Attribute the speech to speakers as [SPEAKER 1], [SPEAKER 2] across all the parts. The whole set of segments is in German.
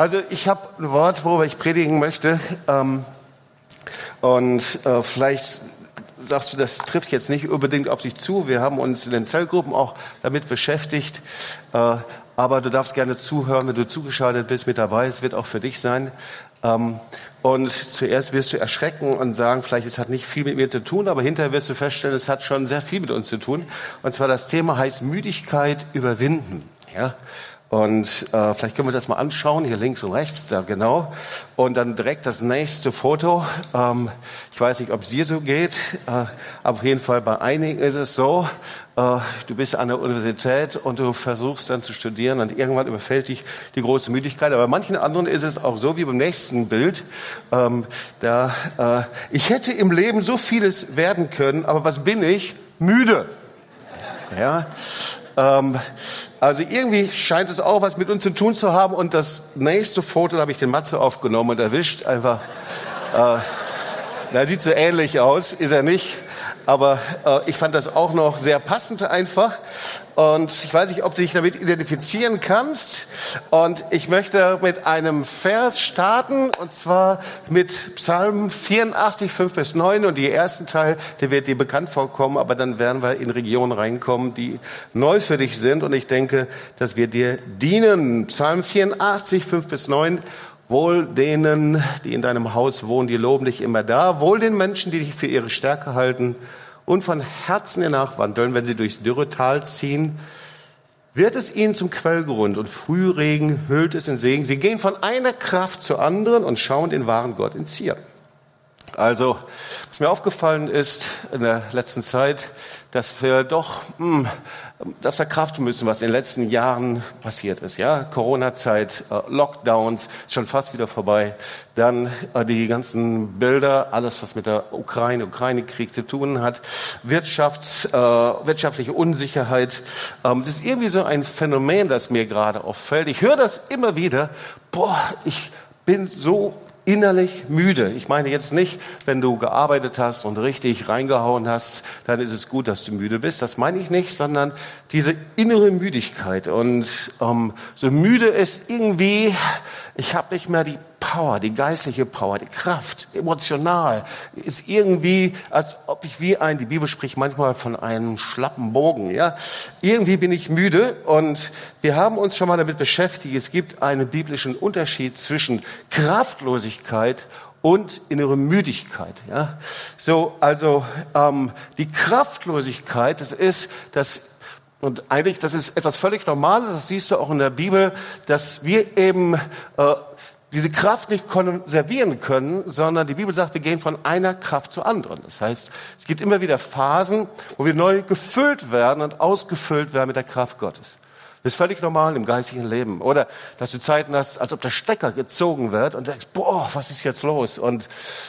[SPEAKER 1] Also ich habe ein Wort, worüber ich predigen möchte. Ähm, und äh, vielleicht sagst du, das trifft jetzt nicht unbedingt auf dich zu. Wir haben uns in den Zellgruppen auch damit beschäftigt. Äh, aber du darfst gerne zuhören, wenn du zugeschaltet bist mit dabei. Es wird auch für dich sein. Ähm, und zuerst wirst du erschrecken und sagen, vielleicht es hat nicht viel mit mir zu tun, aber hinterher wirst du feststellen, es hat schon sehr viel mit uns zu tun. Und zwar das Thema heißt Müdigkeit überwinden. Ja? Und äh, vielleicht können wir das mal anschauen, hier links und rechts, da genau. Und dann direkt das nächste Foto. Ähm, ich weiß nicht, ob es dir so geht, äh, auf jeden Fall bei einigen ist es so, äh, du bist an der Universität und du versuchst dann zu studieren und irgendwann überfällt dich die große Müdigkeit. Aber bei manchen anderen ist es auch so wie beim nächsten Bild. Ähm, da, äh, ich hätte im Leben so vieles werden können, aber was bin ich? Müde. Ja. Ähm, also irgendwie scheint es auch was mit uns zu tun zu haben. Und das nächste Foto, habe ich den Matze aufgenommen und erwischt. Einfach, äh, der sieht so ähnlich aus, ist er nicht. Aber äh, ich fand das auch noch sehr passend einfach. Und ich weiß nicht, ob du dich damit identifizieren kannst. Und ich möchte mit einem Vers starten, und zwar mit Psalm 84, 5 bis 9. Und die ersten Teil, der wird dir bekannt vorkommen, aber dann werden wir in Regionen reinkommen, die neu für dich sind. Und ich denke, dass wir dir dienen. Psalm 84, 5 bis 9. Wohl denen, die in deinem Haus wohnen, die loben dich immer da. Wohl den Menschen, die dich für ihre Stärke halten und von Herzen ihr nachwandeln, wenn sie durchs Dürretal ziehen. Wird es ihnen zum Quellgrund und Frühregen hüllt es in Segen. Sie gehen von einer Kraft zur anderen und schauen den wahren Gott in Zier. Also, was mir aufgefallen ist in der letzten Zeit, dass wir doch mh, hm, das verkraften müssen, was in den letzten Jahren passiert ist. Ja, Corona-Zeit, äh, Lockdowns, schon fast wieder vorbei. Dann äh, die ganzen Bilder, alles, was mit der Ukraine, Ukraine-Krieg zu tun hat, Wirtschafts, äh, wirtschaftliche Unsicherheit. Ähm, das ist irgendwie so ein Phänomen, das mir gerade auffällt. Ich höre das immer wieder. Boah, ich bin so innerlich müde. Ich meine jetzt nicht, wenn du gearbeitet hast und richtig reingehauen hast, dann ist es gut, dass du müde bist. Das meine ich nicht, sondern diese innere Müdigkeit. Und ähm, so müde ist irgendwie, ich habe nicht mehr die Power, die geistliche Power, die Kraft, emotional, ist irgendwie, als ob ich wie ein, die Bibel spricht manchmal von einem schlappen Bogen, ja. Irgendwie bin ich müde und wir haben uns schon mal damit beschäftigt, es gibt einen biblischen Unterschied zwischen Kraftlosigkeit und innere Müdigkeit. Ja? So, also ähm, die Kraftlosigkeit, das ist das und eigentlich, das ist etwas völlig Normales, das siehst du auch in der Bibel, dass wir eben äh, diese Kraft nicht konservieren können, sondern die Bibel sagt, wir gehen von einer Kraft zur anderen. Das heißt, es gibt immer wieder Phasen, wo wir neu gefüllt werden und ausgefüllt werden mit der Kraft Gottes. Das ist völlig normal im geistigen Leben. Oder dass du Zeiten hast, als ob der Stecker gezogen wird und denkst, boah, was ist jetzt los? Und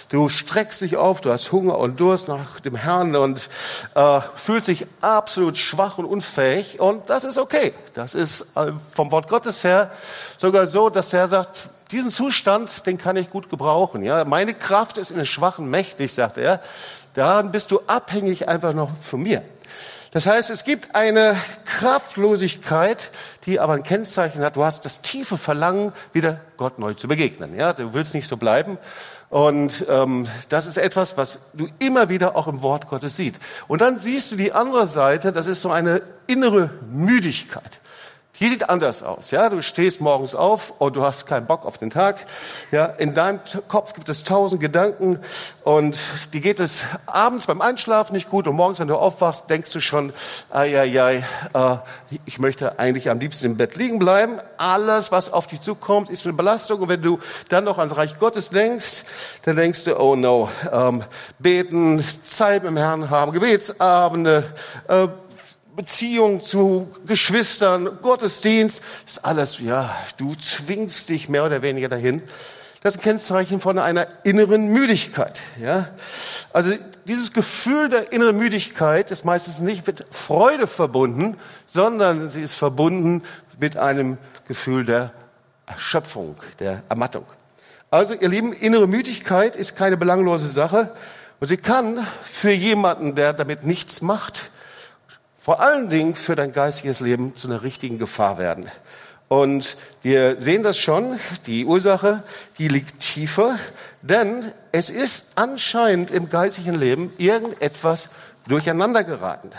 [SPEAKER 1] du streckst dich auf, du hast Hunger und Durst nach dem Herrn und äh, fühlst dich absolut schwach und unfähig. Und das ist okay. Das ist äh, vom Wort Gottes her sogar so, dass der sagt, diesen Zustand, den kann ich gut gebrauchen. Ja, meine Kraft ist in den Schwachen mächtig, sagt er. Daran bist du abhängig einfach noch von mir. Das heißt, es gibt eine Kraftlosigkeit, die aber ein Kennzeichen hat. Du hast das tiefe Verlangen, wieder Gott neu zu begegnen. Ja, du willst nicht so bleiben. Und ähm, das ist etwas, was du immer wieder auch im Wort Gottes siehst. Und dann siehst du die andere Seite, das ist so eine innere Müdigkeit. Die sieht anders aus. Ja, du stehst morgens auf und du hast keinen Bock auf den Tag. Ja, in deinem Kopf gibt es tausend Gedanken und die geht es abends beim Einschlafen nicht gut und morgens, wenn du aufwachst, denkst du schon, ai, ai, ai, äh, ich möchte eigentlich am liebsten im Bett liegen bleiben. Alles, was auf dich zukommt, ist eine Belastung und wenn du dann noch ans Reich Gottes denkst, dann denkst du, oh no, ähm, beten, Zeit mit dem Herrn haben, Gebetsabende, äh, Beziehung zu Geschwistern, Gottesdienst, das ist alles, ja, du zwingst dich mehr oder weniger dahin. Das ist ein Kennzeichen von einer inneren Müdigkeit, ja. Also dieses Gefühl der inneren Müdigkeit ist meistens nicht mit Freude verbunden, sondern sie ist verbunden mit einem Gefühl der Erschöpfung, der Ermattung. Also, ihr Lieben, innere Müdigkeit ist keine belanglose Sache und sie kann für jemanden, der damit nichts macht, vor allen Dingen für dein geistiges Leben zu einer richtigen Gefahr werden. Und wir sehen das schon, die Ursache, die liegt tiefer, denn es ist anscheinend im geistigen Leben irgendetwas durcheinander geraten.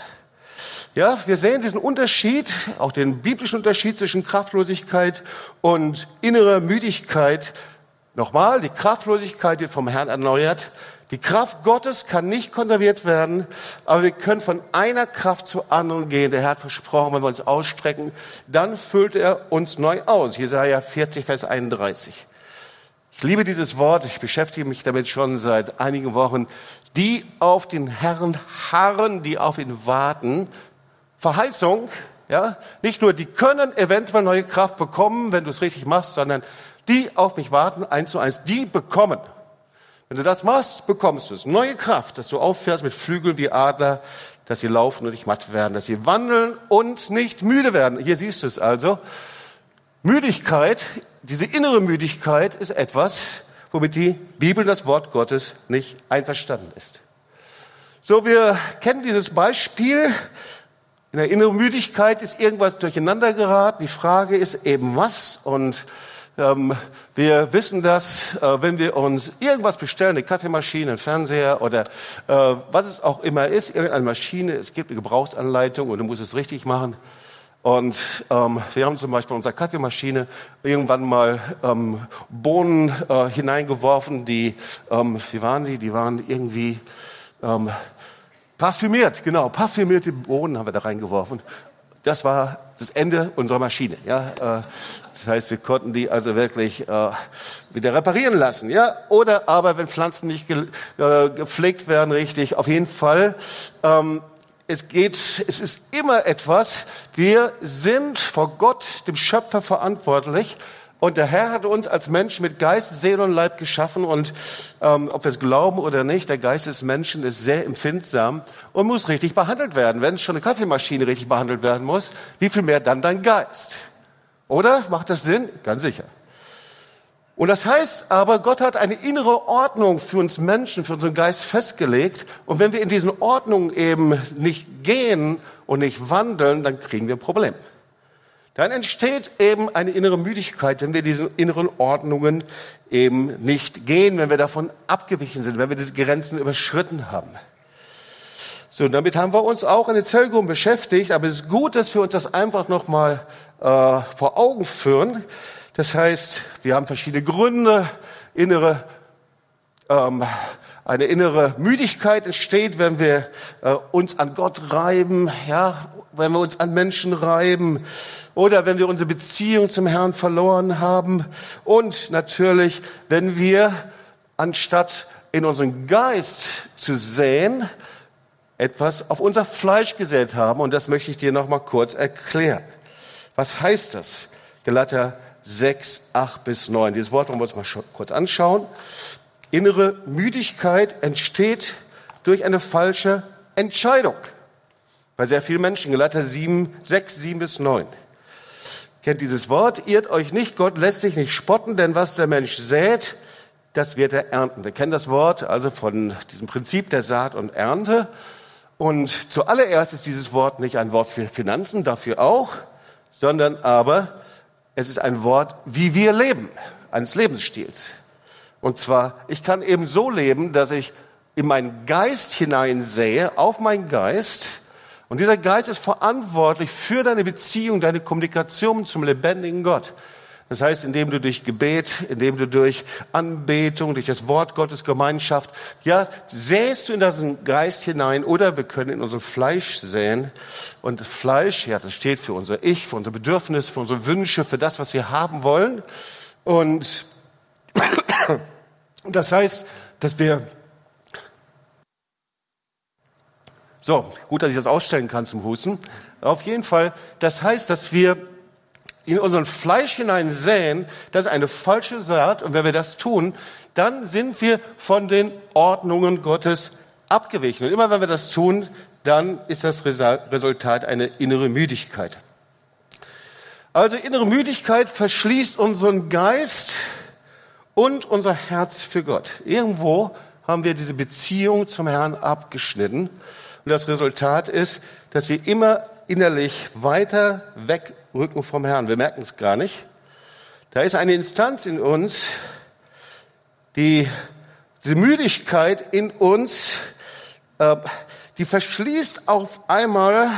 [SPEAKER 1] Ja, wir sehen diesen Unterschied, auch den biblischen Unterschied zwischen Kraftlosigkeit und innerer Müdigkeit. Nochmal, die Kraftlosigkeit wird vom Herrn erneuert. Die Kraft Gottes kann nicht konserviert werden, aber wir können von einer Kraft zur anderen gehen. Der Herr hat versprochen, wenn wir uns ausstrecken, dann füllt er uns neu aus. Jesaja 40, Vers 31. Ich liebe dieses Wort, ich beschäftige mich damit schon seit einigen Wochen. Die auf den Herrn harren, die auf ihn warten, Verheißung, ja, nicht nur die können eventuell neue Kraft bekommen, wenn du es richtig machst, sondern die auf mich warten, eins zu eins, die bekommen. Wenn du das machst, bekommst du es. Neue Kraft, dass du auffährst mit Flügeln wie Adler, dass sie laufen und nicht matt werden, dass sie wandeln und nicht müde werden. Hier siehst du es also. Müdigkeit, diese innere Müdigkeit ist etwas, womit die Bibel, das Wort Gottes, nicht einverstanden ist. So, wir kennen dieses Beispiel in der inneren Müdigkeit ist irgendwas durcheinander geraten. Die Frage ist eben was. Und ähm, wir wissen das, äh, wenn wir uns irgendwas bestellen, eine Kaffeemaschine, einen Fernseher oder äh, was es auch immer ist, irgendeine Maschine, es gibt eine Gebrauchsanleitung und du musst es richtig machen. Und ähm, wir haben zum Beispiel unsere Kaffeemaschine irgendwann mal ähm, Bohnen äh, hineingeworfen, die, ähm, wie waren die? Die waren irgendwie ähm, Parfümiert, genau, parfümierte Bohnen haben wir da reingeworfen. Das war das Ende unserer Maschine. Ja, äh, das heißt, wir konnten die also wirklich äh, wieder reparieren lassen. Ja, oder aber wenn Pflanzen nicht ge äh, gepflegt werden, richtig. Auf jeden Fall. Ähm, es geht, es ist immer etwas. Wir sind vor Gott, dem Schöpfer, verantwortlich und der Herr hat uns als Menschen mit Geist, Seele und Leib geschaffen. Und ähm, ob wir es glauben oder nicht, der Geist des Menschen ist sehr empfindsam und muss richtig behandelt werden. Wenn schon eine Kaffeemaschine richtig behandelt werden muss, wie viel mehr dann dein Geist? Oder? Macht das Sinn? Ganz sicher. Und das heißt aber, Gott hat eine innere Ordnung für uns Menschen, für unseren Geist festgelegt. Und wenn wir in diesen Ordnungen eben nicht gehen und nicht wandeln, dann kriegen wir ein Problem dann entsteht eben eine innere Müdigkeit, wenn wir diesen inneren Ordnungen eben nicht gehen, wenn wir davon abgewichen sind, wenn wir diese Grenzen überschritten haben. So, damit haben wir uns auch in den Zellgruppen beschäftigt, aber es ist gut, dass wir uns das einfach nochmal äh, vor Augen führen. Das heißt, wir haben verschiedene Gründe, innere ähm, eine innere Müdigkeit entsteht, wenn wir äh, uns an Gott reiben, ja, wenn wir uns an Menschen reiben oder wenn wir unsere Beziehung zum Herrn verloren haben und natürlich, wenn wir anstatt in unseren Geist zu säen, etwas auf unser Fleisch gesät haben und das möchte ich dir noch mal kurz erklären. Was heißt das? Galater 6, 8 bis 9. Dieses Wort wollen wir uns mal kurz anschauen. Innere Müdigkeit entsteht durch eine falsche Entscheidung. Bei sehr vielen Menschen, Galater 7, 6, 7 bis 9. Kennt dieses Wort, irrt euch nicht, Gott lässt sich nicht spotten, denn was der Mensch sät, das wird er ernten. Wir kennen das Wort also von diesem Prinzip der Saat und Ernte. Und zuallererst ist dieses Wort nicht ein Wort für Finanzen, dafür auch, sondern aber es ist ein Wort, wie wir leben, eines Lebensstils. Und zwar, ich kann eben so leben, dass ich in meinen Geist hineinsehe, auf meinen Geist. Und dieser Geist ist verantwortlich für deine Beziehung, deine Kommunikation zum lebendigen Gott. Das heißt, indem du durch Gebet, indem du durch Anbetung, durch das Wort Gottes Gemeinschaft, ja, sähst du in diesen Geist hinein oder wir können in unser Fleisch säen. Und Fleisch, ja, das steht für unser Ich, für unser Bedürfnis, für unsere Wünsche, für das, was wir haben wollen. Und das heißt, dass wir so gut, dass ich das ausstellen kann zum Husten. Auf jeden Fall, das heißt, dass wir in unseren Fleisch hinein säen, das ist eine falsche Saat. Und wenn wir das tun, dann sind wir von den Ordnungen Gottes abgewichen. Und immer wenn wir das tun, dann ist das Resultat eine innere Müdigkeit. Also innere Müdigkeit verschließt unseren Geist und unser Herz für Gott. Irgendwo haben wir diese Beziehung zum Herrn abgeschnitten. Und das Resultat ist, dass wir immer innerlich weiter weg Rücken vom Herrn. Wir merken es gar nicht. Da ist eine Instanz in uns, die diese Müdigkeit in uns, äh, die verschließt auf einmal,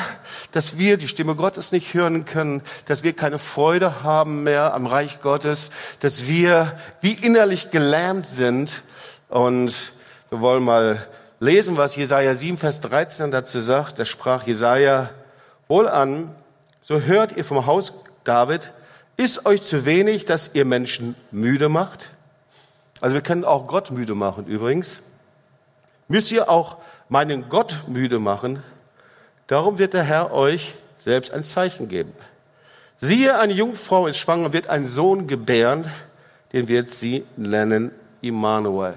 [SPEAKER 1] dass wir die Stimme Gottes nicht hören können, dass wir keine Freude haben mehr am Reich Gottes, dass wir wie innerlich gelähmt sind. Und wir wollen mal lesen, was Jesaja 7, Vers 13 dazu sagt. Da sprach Jesaja, wohl an, so hört ihr vom Haus David, ist euch zu wenig, dass ihr Menschen müde macht? Also wir können auch Gott müde machen übrigens. Müsst ihr auch meinen Gott müde machen? Darum wird der Herr euch selbst ein Zeichen geben. Siehe, eine Jungfrau ist schwanger und wird einen Sohn gebären, den wird sie nennen Immanuel.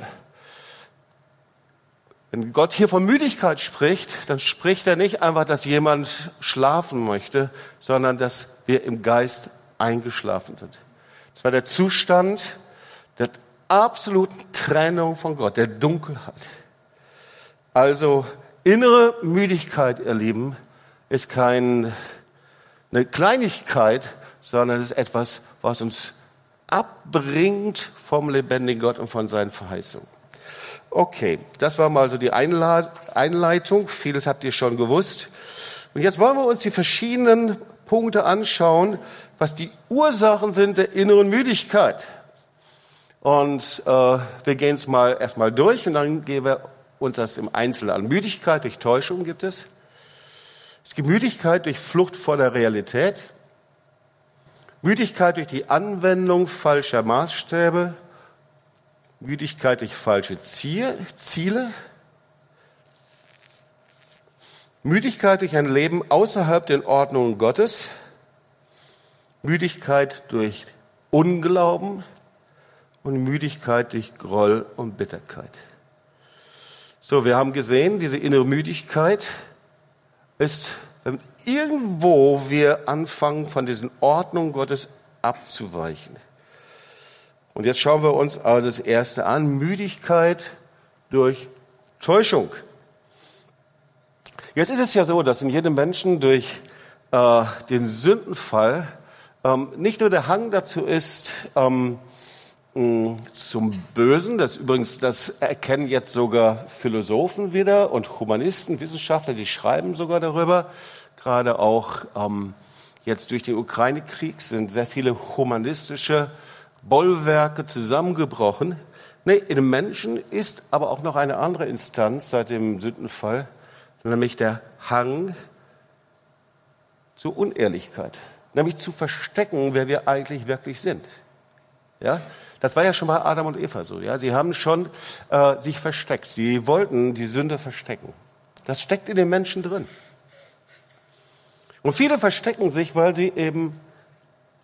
[SPEAKER 1] Wenn Gott hier von Müdigkeit spricht, dann spricht er nicht einfach, dass jemand schlafen möchte, sondern dass wir im Geist eingeschlafen sind. Das war der Zustand der absoluten Trennung von Gott, der Dunkelheit. Also innere Müdigkeit, ihr Lieben, ist keine Kleinigkeit, sondern es ist etwas, was uns abbringt vom lebendigen Gott und von seinen Verheißungen. Okay, das war mal so die Einleitung. Vieles habt ihr schon gewusst. Und jetzt wollen wir uns die verschiedenen Punkte anschauen, was die Ursachen sind der inneren Müdigkeit. Und äh, wir gehen es mal erstmal durch und dann gehen wir uns das im Einzelnen an. Müdigkeit durch Täuschung gibt es. Es gibt Müdigkeit durch Flucht vor der Realität. Müdigkeit durch die Anwendung falscher Maßstäbe. Müdigkeit durch falsche Ziele. Müdigkeit durch ein Leben außerhalb den Ordnungen Gottes. Müdigkeit durch Unglauben und Müdigkeit durch Groll und Bitterkeit. So, wir haben gesehen, diese innere Müdigkeit ist, wenn irgendwo wir anfangen, von diesen Ordnungen Gottes abzuweichen. Und jetzt schauen wir uns also das erste an, Müdigkeit durch Täuschung. Jetzt ist es ja so, dass in jedem Menschen durch äh, den Sündenfall ähm, nicht nur der Hang dazu ist, ähm, zum Bösen, das übrigens, das erkennen jetzt sogar Philosophen wieder und Humanisten, Wissenschaftler, die schreiben sogar darüber. Gerade auch ähm, jetzt durch den Ukraine-Krieg sind sehr viele humanistische Bollwerke zusammengebrochen. Nee, in dem Menschen ist aber auch noch eine andere Instanz seit dem Sündenfall, nämlich der Hang zur Unehrlichkeit, nämlich zu verstecken, wer wir eigentlich wirklich sind. Ja, das war ja schon bei Adam und Eva so. Ja, sie haben schon äh, sich versteckt. Sie wollten die Sünde verstecken. Das steckt in den Menschen drin. Und viele verstecken sich, weil sie eben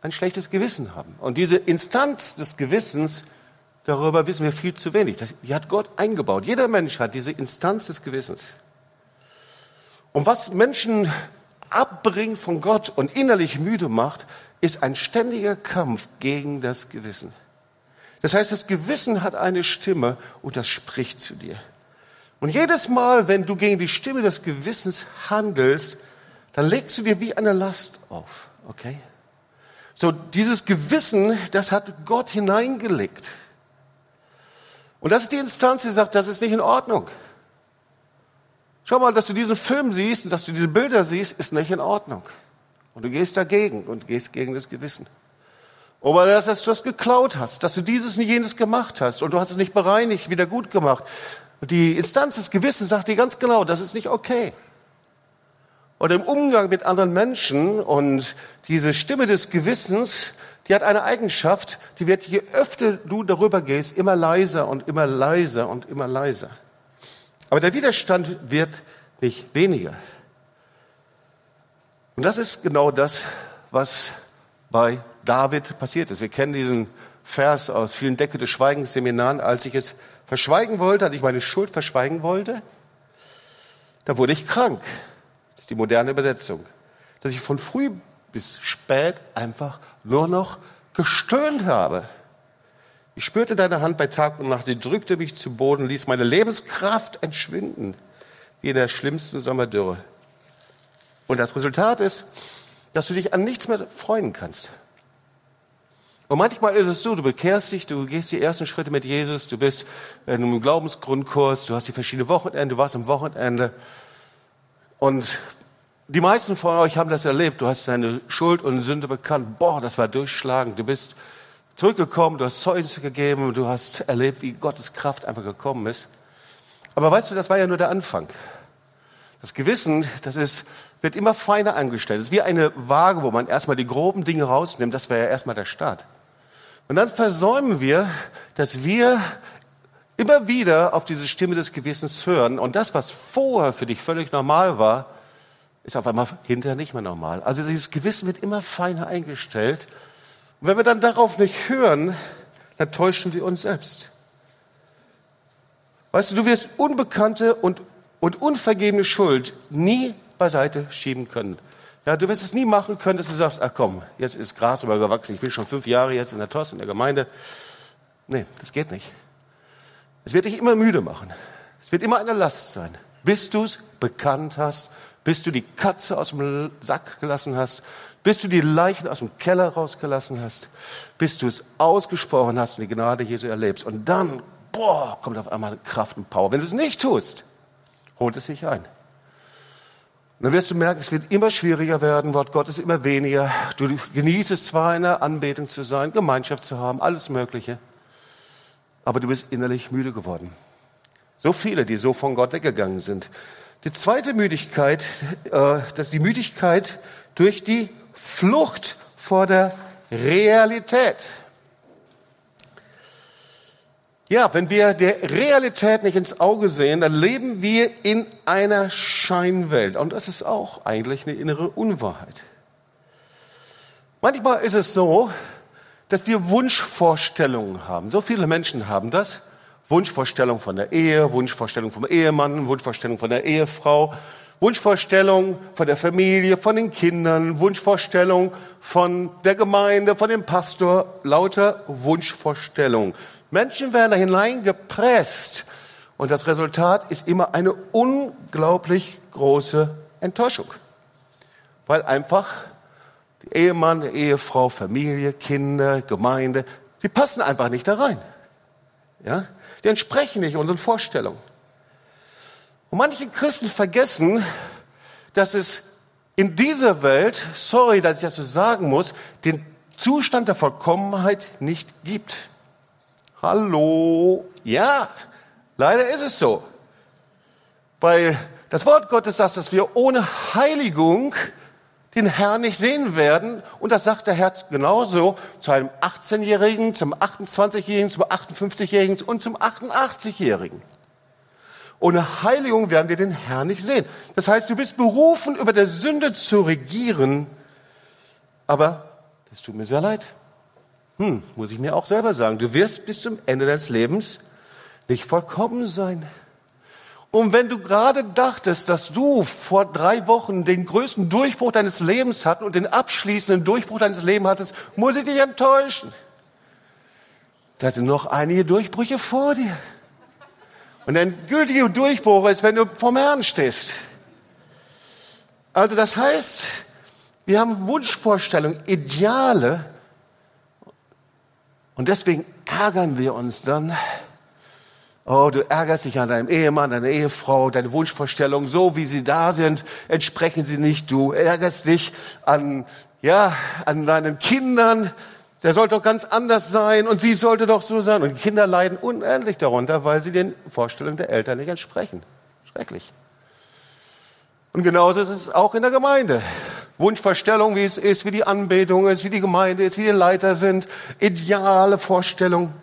[SPEAKER 1] ein schlechtes Gewissen haben. Und diese Instanz des Gewissens, darüber wissen wir viel zu wenig. Die hat Gott eingebaut. Jeder Mensch hat diese Instanz des Gewissens. Und was Menschen abbringt von Gott und innerlich müde macht, ist ein ständiger Kampf gegen das Gewissen. Das heißt, das Gewissen hat eine Stimme und das spricht zu dir. Und jedes Mal, wenn du gegen die Stimme des Gewissens handelst, dann legst du dir wie eine Last auf. Okay? So, dieses Gewissen, das hat Gott hineingelegt. Und das ist die Instanz, die sagt, das ist nicht in Ordnung. Schau mal, dass du diesen Film siehst und dass du diese Bilder siehst, ist nicht in Ordnung. Und du gehst dagegen und gehst gegen das Gewissen. Oder dass, dass du das geklaut hast, dass du dieses und jenes gemacht hast und du hast es nicht bereinigt, wieder gut gemacht. Die Instanz des Gewissens sagt dir ganz genau, das ist nicht okay oder im Umgang mit anderen Menschen. Und diese Stimme des Gewissens, die hat eine Eigenschaft, die wird, je öfter du darüber gehst, immer leiser und immer leiser und immer leiser. Aber der Widerstand wird nicht weniger. Und das ist genau das, was bei David passiert ist. Wir kennen diesen Vers aus vielen Decke des Schweigens Seminaren. Als ich es verschweigen wollte, als ich meine Schuld verschweigen wollte, da wurde ich krank ist die moderne Übersetzung, dass ich von früh bis spät einfach nur noch gestöhnt habe. Ich spürte deine Hand bei Tag und Nacht, sie drückte mich zu Boden, ließ meine Lebenskraft entschwinden, wie in der schlimmsten Sommerdürre. Und das Resultat ist, dass du dich an nichts mehr freuen kannst. Und manchmal ist es so, du bekehrst dich, du gehst die ersten Schritte mit Jesus, du bist in einem Glaubensgrundkurs, du hast die verschiedenen Wochenende, du warst am Wochenende. Und die meisten von euch haben das erlebt. Du hast deine Schuld und Sünde bekannt. Boah, das war durchschlagend. Du bist zurückgekommen, du hast Zeugnisse gegeben, du hast erlebt, wie Gottes Kraft einfach gekommen ist. Aber weißt du, das war ja nur der Anfang. Das Gewissen, das ist, wird immer feiner angestellt. Es ist wie eine Waage, wo man erstmal die groben Dinge rausnimmt. Das wäre ja erstmal der Start. Und dann versäumen wir, dass wir immer wieder auf diese Stimme des Gewissens hören. Und das, was vorher für dich völlig normal war, ist auf einmal hinterher nicht mehr normal. Also dieses Gewissen wird immer feiner eingestellt. Und wenn wir dann darauf nicht hören, dann täuschen wir uns selbst. Weißt du, du wirst unbekannte und, und unvergebene Schuld nie beiseite schieben können. Ja, du wirst es nie machen können, dass du sagst, ach komm, jetzt ist Gras übergewachsen, ich bin schon fünf Jahre jetzt in der TOS, in der Gemeinde. Nee, das geht nicht. Es wird dich immer müde machen. Es wird immer eine Last sein, bis du es bekannt hast, bis du die Katze aus dem Sack gelassen hast, bis du die Leichen aus dem Keller rausgelassen hast, bis du es ausgesprochen hast und die Gnade Jesu erlebst. Und dann, boah, kommt auf einmal Kraft und Power. Wenn du es nicht tust, holt es sich ein dann wirst du merken, es wird immer schwieriger werden, Wort Gottes immer weniger. Du genießt es zwar in der Anbetung zu sein, Gemeinschaft zu haben, alles Mögliche, aber du bist innerlich müde geworden. So viele, die so von Gott weggegangen sind. Die zweite Müdigkeit, äh, das ist die Müdigkeit durch die Flucht vor der Realität. Ja, wenn wir der Realität nicht ins Auge sehen, dann leben wir in einer Scheinwelt. Und das ist auch eigentlich eine innere Unwahrheit. Manchmal ist es so, dass wir Wunschvorstellungen haben. So viele Menschen haben das. Wunschvorstellung von der Ehe, Wunschvorstellung vom Ehemann, Wunschvorstellung von der Ehefrau, Wunschvorstellung von der Familie, von den Kindern, Wunschvorstellung von der Gemeinde, von dem Pastor, lauter Wunschvorstellungen. Menschen werden da hineingepresst und das Resultat ist immer eine unglaublich große Enttäuschung. Weil einfach Ehemann, Ehefrau, Familie, Kinder, Gemeinde, die passen einfach nicht da rein. Ja? Die entsprechen nicht unseren Vorstellungen. Und manche Christen vergessen, dass es in dieser Welt, sorry, dass ich das so sagen muss, den Zustand der Vollkommenheit nicht gibt. Hallo? Ja, leider ist es so. Weil das Wort Gottes sagt, dass wir ohne Heiligung den Herrn nicht sehen werden. Und das sagt der Herr genauso zu einem 18-Jährigen, zum 28-Jährigen, zum 58-Jährigen und zum 88-Jährigen. Ohne Heiligung werden wir den Herrn nicht sehen. Das heißt, du bist berufen, über der Sünde zu regieren. Aber das tut mir sehr leid. Hm, muss ich mir auch selber sagen, du wirst bis zum Ende deines Lebens nicht vollkommen sein. Und wenn du gerade dachtest, dass du vor drei Wochen den größten Durchbruch deines Lebens hattest und den abschließenden Durchbruch deines Lebens hattest, muss ich dich enttäuschen. Da sind noch einige Durchbrüche vor dir. Und ein gültiger Durchbruch ist, wenn du vom Herrn stehst. Also das heißt, wir haben Wunschvorstellungen, Ideale, und deswegen ärgern wir uns dann. Oh, du ärgerst dich an deinem Ehemann, deiner Ehefrau, deine Wunschvorstellungen, so wie sie da sind, entsprechen sie nicht. Du ärgerst dich an, ja, an deinen Kindern. Der sollte doch ganz anders sein und sie sollte doch so sein. Und Kinder leiden unendlich darunter, weil sie den Vorstellungen der Eltern nicht entsprechen. Schrecklich. Und genauso ist es auch in der Gemeinde. Wunschvorstellung, wie es ist, wie die Anbetung ist, wie die Gemeinde ist, wie die Leiter sind, ideale Vorstellung.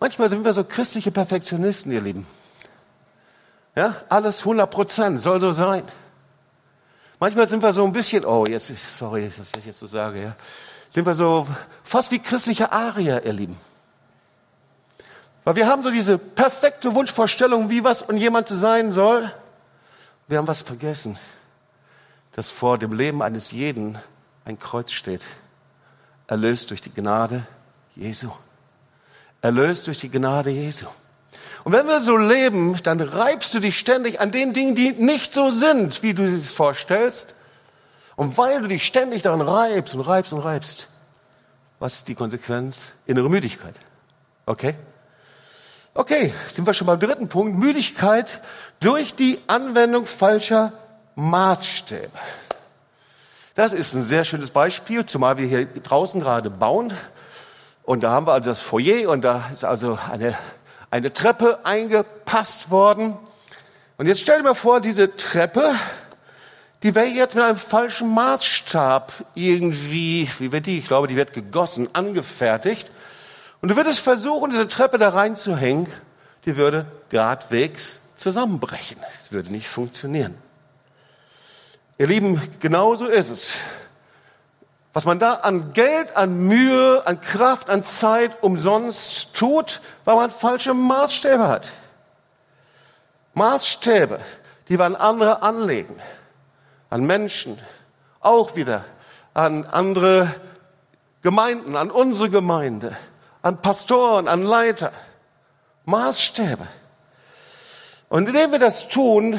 [SPEAKER 1] Manchmal sind wir so christliche Perfektionisten, ihr Lieben. Ja, alles 100 Prozent soll so sein. Manchmal sind wir so ein bisschen, oh, jetzt, sorry, dass ich das jetzt so sage, ja, sind wir so fast wie christliche Arier, ihr Lieben. Weil wir haben so diese perfekte Wunschvorstellung, wie was und jemand zu sein soll. Wir haben was vergessen dass vor dem Leben eines jeden ein Kreuz steht. Erlöst durch die Gnade Jesu. Erlöst durch die Gnade Jesu. Und wenn wir so leben, dann reibst du dich ständig an den Dingen, die nicht so sind, wie du es vorstellst. Und weil du dich ständig daran reibst und reibst und reibst, was ist die Konsequenz? Innere Müdigkeit. Okay? Okay, sind wir schon beim dritten Punkt. Müdigkeit durch die Anwendung falscher Maßstäbe. Das ist ein sehr schönes Beispiel, zumal wir hier draußen gerade bauen. Und da haben wir also das Foyer und da ist also eine, eine Treppe eingepasst worden. Und jetzt stell dir mal vor, diese Treppe, die wäre jetzt mit einem falschen Maßstab irgendwie, wie wird die? Ich glaube, die wird gegossen, angefertigt. Und du würdest versuchen, diese Treppe da reinzuhängen, die würde geradwegs zusammenbrechen. Es würde nicht funktionieren. Ihr Lieben, genauso ist es. Was man da an Geld, an Mühe, an Kraft, an Zeit umsonst tut, weil man falsche Maßstäbe hat. Maßstäbe, die wir an andere anlegen, an Menschen, auch wieder an andere Gemeinden, an unsere Gemeinde, an Pastoren, an Leiter. Maßstäbe. Und indem wir das tun,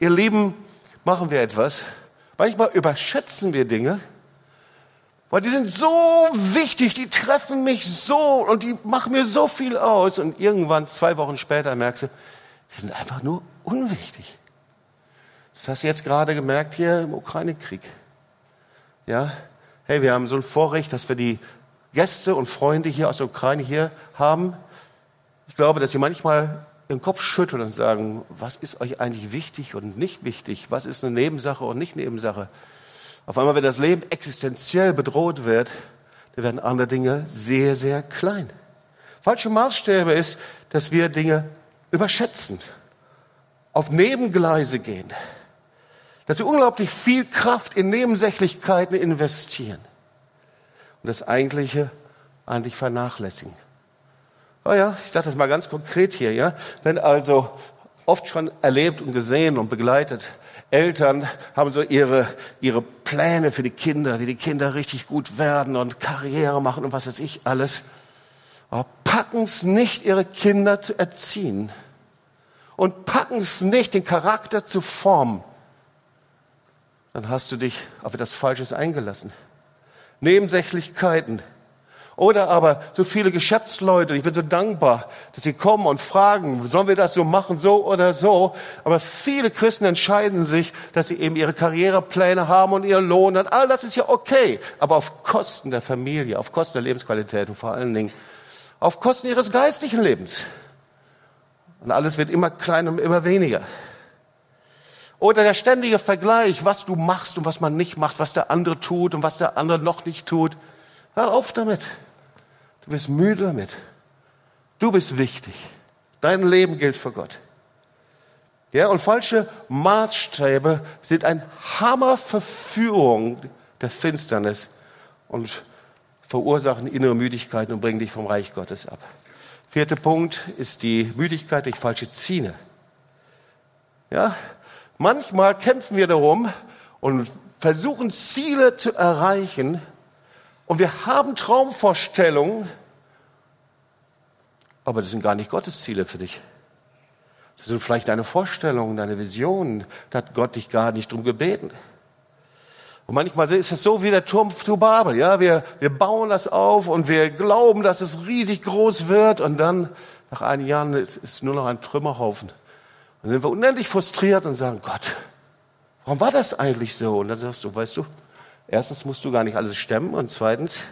[SPEAKER 1] ihr Lieben, machen wir etwas. Manchmal überschätzen wir Dinge, weil die sind so wichtig, die treffen mich so und die machen mir so viel aus. Und irgendwann, zwei Wochen später, merkst du, die sind einfach nur unwichtig. Das hast du jetzt gerade gemerkt hier im Ukraine-Krieg. Ja, hey, wir haben so ein Vorrecht, dass wir die Gäste und Freunde hier aus der Ukraine hier haben. Ich glaube, dass sie manchmal den Kopf schütteln und sagen, was ist euch eigentlich wichtig und nicht wichtig? Was ist eine Nebensache und nicht Nebensache? Auf einmal, wenn das Leben existenziell bedroht wird, dann werden andere Dinge sehr, sehr klein. Falsche Maßstäbe ist, dass wir Dinge überschätzen, auf Nebengleise gehen, dass wir unglaublich viel Kraft in Nebensächlichkeiten investieren und das Eigentliche eigentlich vernachlässigen. Oh ja, ich sage das mal ganz konkret hier, ja. Wenn also oft schon erlebt und gesehen und begleitet, Eltern haben so ihre, ihre Pläne für die Kinder, wie die Kinder richtig gut werden und Karriere machen und was weiß ich alles. Aber packen es nicht, ihre Kinder zu erziehen. Und packen es nicht, den Charakter zu formen. Dann hast du dich auf etwas Falsches eingelassen. Nebensächlichkeiten, oder aber so viele Geschäftsleute, ich bin so dankbar, dass sie kommen und fragen, sollen wir das so machen, so oder so. Aber viele Christen entscheiden sich, dass sie eben ihre Karrierepläne haben und ihren Lohn und all das ist ja okay. Aber auf Kosten der Familie, auf Kosten der Lebensqualität und vor allen Dingen auf Kosten ihres geistlichen Lebens. Und alles wird immer kleiner und immer weniger. Oder der ständige Vergleich, was du machst und was man nicht macht, was der andere tut und was der andere noch nicht tut. Hör auf damit. Du bist müde damit. Du bist wichtig. Dein Leben gilt für Gott. Ja, und falsche Maßstäbe sind ein Hammerverführung der Finsternis und verursachen innere Müdigkeit und bringen dich vom Reich Gottes ab. Vierter Punkt ist die Müdigkeit durch falsche Ziele. Ja, manchmal kämpfen wir darum und versuchen Ziele zu erreichen, und wir haben Traumvorstellungen, aber das sind gar nicht Gottes Ziele für dich. Das sind vielleicht deine Vorstellungen, deine Visionen. Da hat Gott dich gar nicht drum gebeten. Und manchmal ist es so wie der Turm zu Babel. Ja, wir, wir bauen das auf und wir glauben, dass es riesig groß wird und dann nach einigen Jahren ist es nur noch ein Trümmerhaufen. Und dann sind wir unendlich frustriert und sagen, Gott, warum war das eigentlich so? Und dann sagst du, weißt du, Erstens musst du gar nicht alles stemmen und zweitens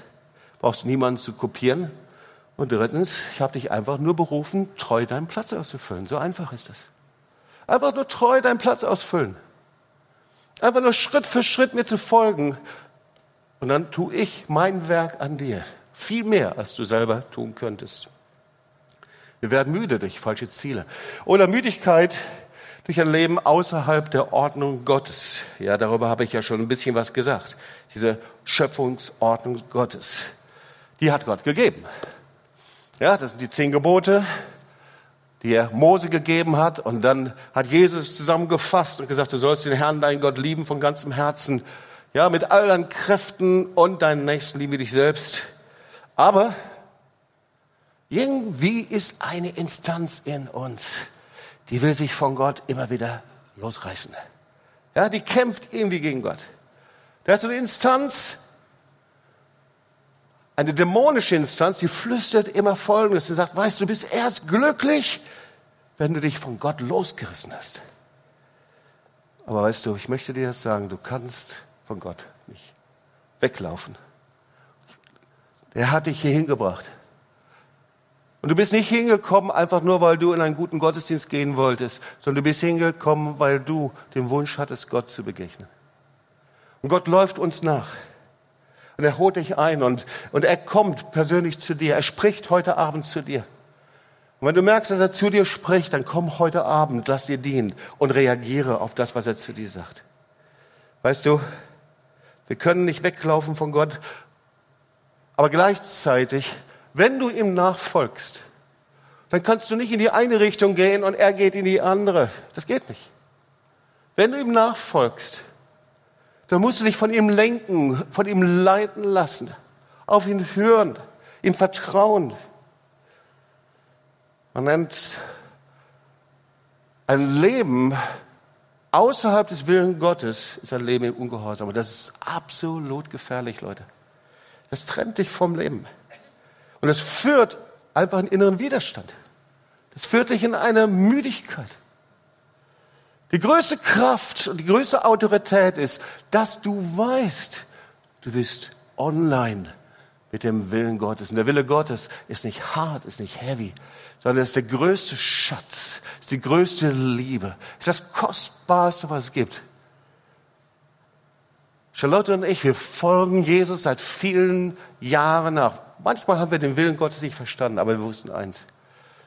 [SPEAKER 1] brauchst du niemanden zu kopieren. Und drittens, ich habe dich einfach nur berufen, treu deinen Platz auszufüllen. So einfach ist das. Einfach nur treu deinen Platz ausfüllen. Einfach nur Schritt für Schritt mir zu folgen. Und dann tue ich mein Werk an dir. Viel mehr, als du selber tun könntest. Wir werden müde durch falsche Ziele. Oder Müdigkeit durch ein Leben außerhalb der Ordnung Gottes. Ja, darüber habe ich ja schon ein bisschen was gesagt. Diese Schöpfungsordnung Gottes. Die hat Gott gegeben. Ja, das sind die zehn Gebote, die er Mose gegeben hat. Und dann hat Jesus zusammengefasst und gesagt, du sollst den Herrn, deinen Gott lieben von ganzem Herzen. Ja, mit all deinen Kräften und deinen Nächsten liebe dich selbst. Aber irgendwie ist eine Instanz in uns, die will sich von Gott immer wieder losreißen. Ja, die kämpft irgendwie gegen Gott. Da ist eine Instanz, eine dämonische Instanz, die flüstert immer Folgendes. Sie sagt, weißt du, du bist erst glücklich, wenn du dich von Gott losgerissen hast. Aber weißt du, ich möchte dir das sagen, du kannst von Gott nicht weglaufen. Er hat dich hier hingebracht. Und du bist nicht hingekommen, einfach nur, weil du in einen guten Gottesdienst gehen wolltest, sondern du bist hingekommen, weil du den Wunsch hattest, Gott zu begegnen. Und Gott läuft uns nach. Und er holt dich ein und, und er kommt persönlich zu dir. Er spricht heute Abend zu dir. Und wenn du merkst, dass er zu dir spricht, dann komm heute Abend, lass dir dienen und reagiere auf das, was er zu dir sagt. Weißt du, wir können nicht weglaufen von Gott, aber gleichzeitig, wenn du ihm nachfolgst, dann kannst du nicht in die eine Richtung gehen und er geht in die andere. Das geht nicht. Wenn du ihm nachfolgst, dann musst du dich von ihm lenken, von ihm leiten lassen, auf ihn hören, ihm vertrauen. Man nennt ein Leben außerhalb des Willens Gottes ist ein Leben im Ungehorsam. Und das ist absolut gefährlich, Leute. Das trennt dich vom Leben. Und das führt einfach einen inneren Widerstand. Das führt dich in eine Müdigkeit. Die größte Kraft und die größte Autorität ist, dass du weißt, du bist online mit dem Willen Gottes. Und der Wille Gottes ist nicht hart, ist nicht heavy, sondern ist der größte Schatz, ist die größte Liebe, ist das Kostbarste, was es gibt. Charlotte und ich, wir folgen Jesus seit vielen Jahren nach. Manchmal haben wir den Willen Gottes nicht verstanden, aber wir wussten eins.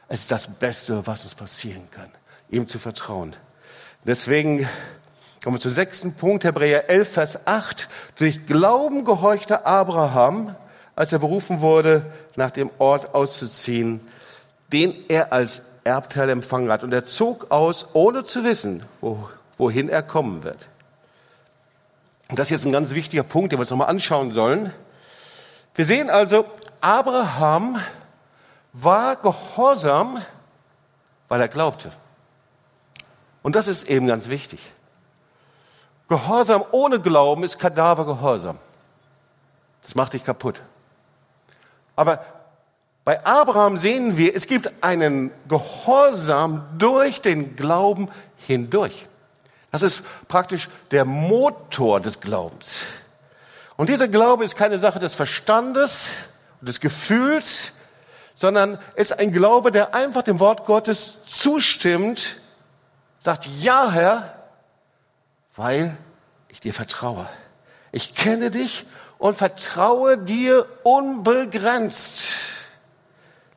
[SPEAKER 1] Es ist das Beste, was uns passieren kann, ihm zu vertrauen. Deswegen kommen wir zum sechsten Punkt, Hebräer 11, Vers 8. Durch Glauben gehorchte Abraham, als er berufen wurde, nach dem Ort auszuziehen, den er als Erbteil empfangen hat. Und er zog aus, ohne zu wissen, wo, wohin er kommen wird. Und das ist jetzt ein ganz wichtiger Punkt, den wir uns nochmal anschauen sollen. Wir sehen also, Abraham war gehorsam, weil er glaubte. Und das ist eben ganz wichtig. Gehorsam ohne Glauben ist Kadavergehorsam. Das macht dich kaputt. Aber bei Abraham sehen wir, es gibt einen Gehorsam durch den Glauben hindurch. Das ist praktisch der Motor des Glaubens. Und dieser Glaube ist keine Sache des Verstandes des Gefühls, sondern ist ein Glaube, der einfach dem Wort Gottes zustimmt sagt, ja Herr, weil ich dir vertraue. Ich kenne dich und vertraue dir unbegrenzt.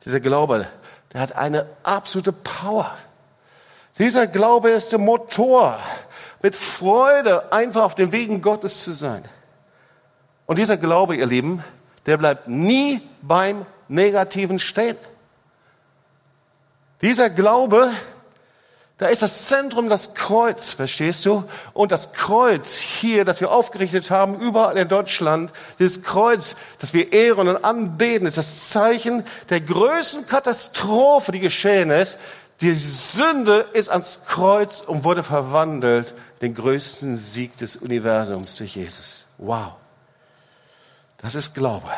[SPEAKER 1] Dieser Glaube, der hat eine absolute Power. Dieser Glaube ist der Motor, mit Freude einfach auf den Wegen Gottes zu sein. Und dieser Glaube, ihr Lieben, der bleibt nie beim Negativen stehen. Dieser Glaube, da ist das Zentrum das Kreuz, verstehst du? Und das Kreuz hier, das wir aufgerichtet haben, überall in Deutschland, dieses Kreuz, das wir ehren und anbeten, ist das Zeichen der größten Katastrophe, die geschehen ist. Die Sünde ist ans Kreuz und wurde verwandelt, den größten Sieg des Universums durch Jesus. Wow. Das ist Glaube.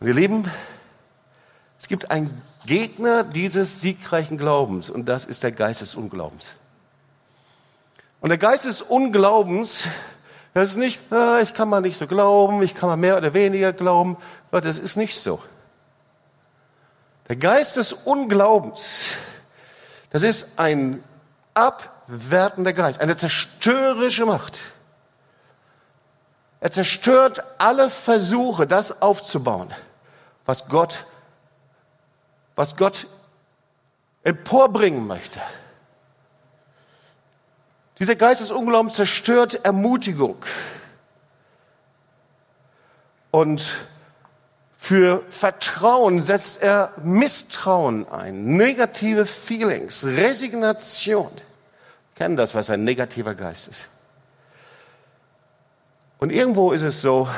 [SPEAKER 1] Und ihr Lieben, es gibt ein Gegner dieses siegreichen Glaubens und das ist der Geist des Unglaubens. Und der Geist des Unglaubens, das ist nicht, ah, ich kann mal nicht so glauben, ich kann mal mehr oder weniger glauben. Das ist nicht so. Der Geist des Unglaubens, das ist ein abwertender Geist, eine zerstörerische Macht. Er zerstört alle Versuche, das aufzubauen, was Gott was Gott emporbringen möchte. Dieser Geist des Unglaubens zerstört Ermutigung. Und für Vertrauen setzt er Misstrauen ein, negative Feelings, Resignation. Kennen das, was ein negativer Geist ist. Und irgendwo ist es so,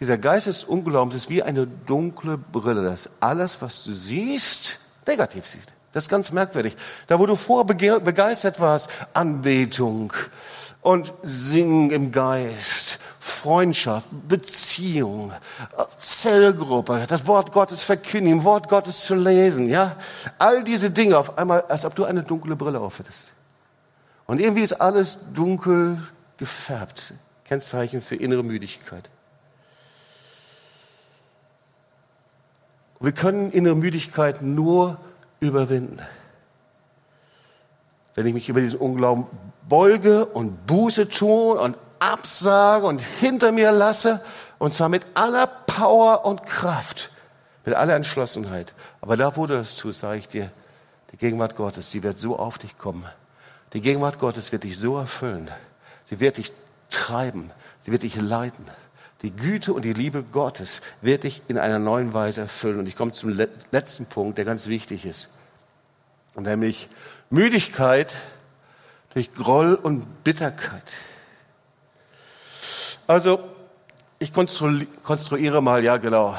[SPEAKER 1] dieser Geist des Unglaubens ist wie eine dunkle Brille, dass alles, was du siehst, negativ sieht. Das ist ganz merkwürdig. Da, wo du vorher begeistert warst, Anbetung und singen im Geist. Freundschaft, Beziehung, Zellgruppe, das Wort Gottes verkündigen, Wort Gottes zu lesen, ja. All diese Dinge auf einmal, als ob du eine dunkle Brille aufhättest. Und irgendwie ist alles dunkel gefärbt. Kennzeichen für innere Müdigkeit. Wir können innere Müdigkeit nur überwinden. Wenn ich mich über diesen Unglauben beuge und Buße tue und absage und hinter mir lasse, und zwar mit aller Power und Kraft, mit aller Entschlossenheit. Aber da, wo du das tust, sage ich dir, die Gegenwart Gottes, die wird so auf dich kommen. Die Gegenwart Gottes wird dich so erfüllen. Sie wird dich treiben. Sie wird dich leiten. Die Güte und die Liebe Gottes wird dich in einer neuen Weise erfüllen. Und ich komme zum letzten Punkt, der ganz wichtig ist. Nämlich Müdigkeit durch Groll und Bitterkeit. Also, ich konstruiere mal, ja genau.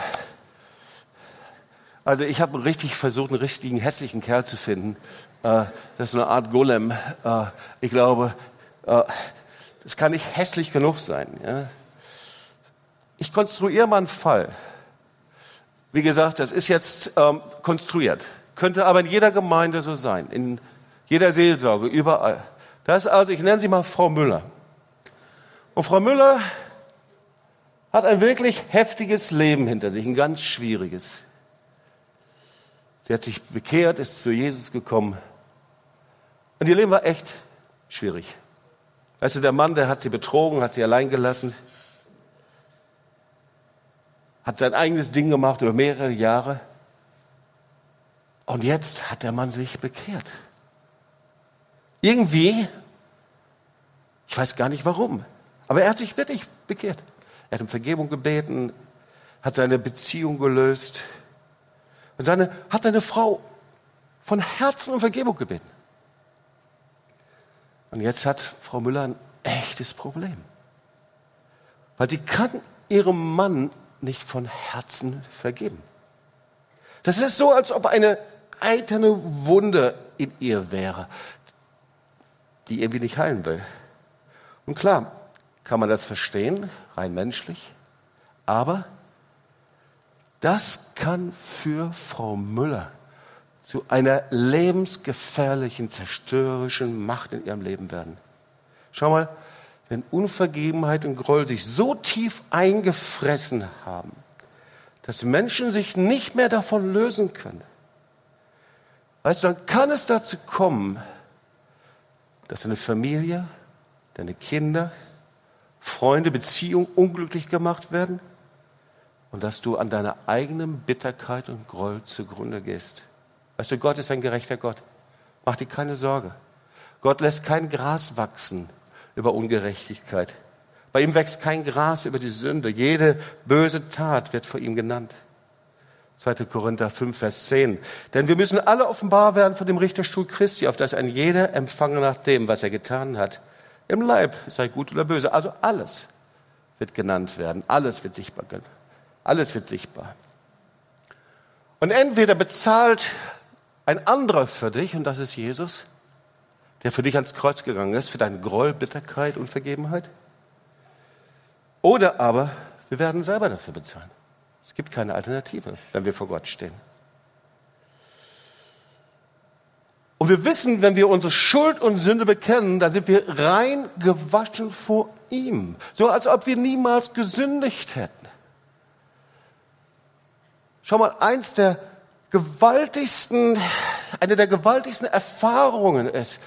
[SPEAKER 1] Also ich habe richtig versucht, einen richtigen hässlichen Kerl zu finden. Äh, das ist eine Art Golem. Äh, ich glaube, äh, das kann nicht hässlich genug sein. Ich konstruiere mal einen Fall. Wie gesagt, das ist jetzt ähm, konstruiert. Könnte aber in jeder Gemeinde so sein, in jeder Seelsorge, überall. Das also, ich nenne sie mal Frau Müller. Und Frau Müller hat ein wirklich heftiges Leben hinter sich, ein ganz schwieriges. Sie hat sich bekehrt, ist zu Jesus gekommen. Und ihr Leben war echt schwierig. Weißt du, der Mann, der hat sie betrogen, hat sie allein gelassen, hat sein eigenes Ding gemacht über mehrere Jahre. Und jetzt hat der Mann sich bekehrt. Irgendwie, ich weiß gar nicht warum, aber er hat sich wirklich bekehrt. Er hat um Vergebung gebeten, hat seine Beziehung gelöst und seine, hat seine Frau von Herzen um Vergebung gebeten. Und jetzt hat Frau Müller ein echtes Problem. Weil sie kann ihrem Mann nicht von Herzen vergeben. Das ist so, als ob eine eiterne Wunde in ihr wäre, die irgendwie nicht heilen will. Und klar, kann man das verstehen, rein menschlich, aber das kann für Frau Müller zu einer lebensgefährlichen, zerstörerischen Macht in ihrem Leben werden. Schau mal, wenn Unvergebenheit und Groll sich so tief eingefressen haben, dass Menschen sich nicht mehr davon lösen können, weißt du, dann kann es dazu kommen, dass eine Familie, deine Kinder, Freunde, Beziehungen unglücklich gemacht werden und dass du an deiner eigenen Bitterkeit und Groll zugrunde gehst. Weißt du, Gott ist ein gerechter Gott. Mach dir keine Sorge. Gott lässt kein Gras wachsen über Ungerechtigkeit. Bei ihm wächst kein Gras über die Sünde. Jede böse Tat wird vor ihm genannt. 2. Korinther 5, Vers 10. Denn wir müssen alle offenbar werden vor dem Richterstuhl Christi, auf das ein jeder empfange nach dem, was er getan hat. Im Leib, sei gut oder böse. Also alles wird genannt werden. Alles wird sichtbar. Alles wird sichtbar. Und entweder bezahlt ein anderer für dich, und das ist Jesus, der für dich ans Kreuz gegangen ist, für deine Groll, Bitterkeit und Vergebenheit. Oder aber wir werden selber dafür bezahlen. Es gibt keine Alternative, wenn wir vor Gott stehen. Und wir wissen, wenn wir unsere Schuld und Sünde bekennen, dann sind wir rein gewaschen vor ihm. So als ob wir niemals gesündigt hätten. Schau mal, eins der gewaltigsten, eine der gewaltigsten Erfahrungen ist,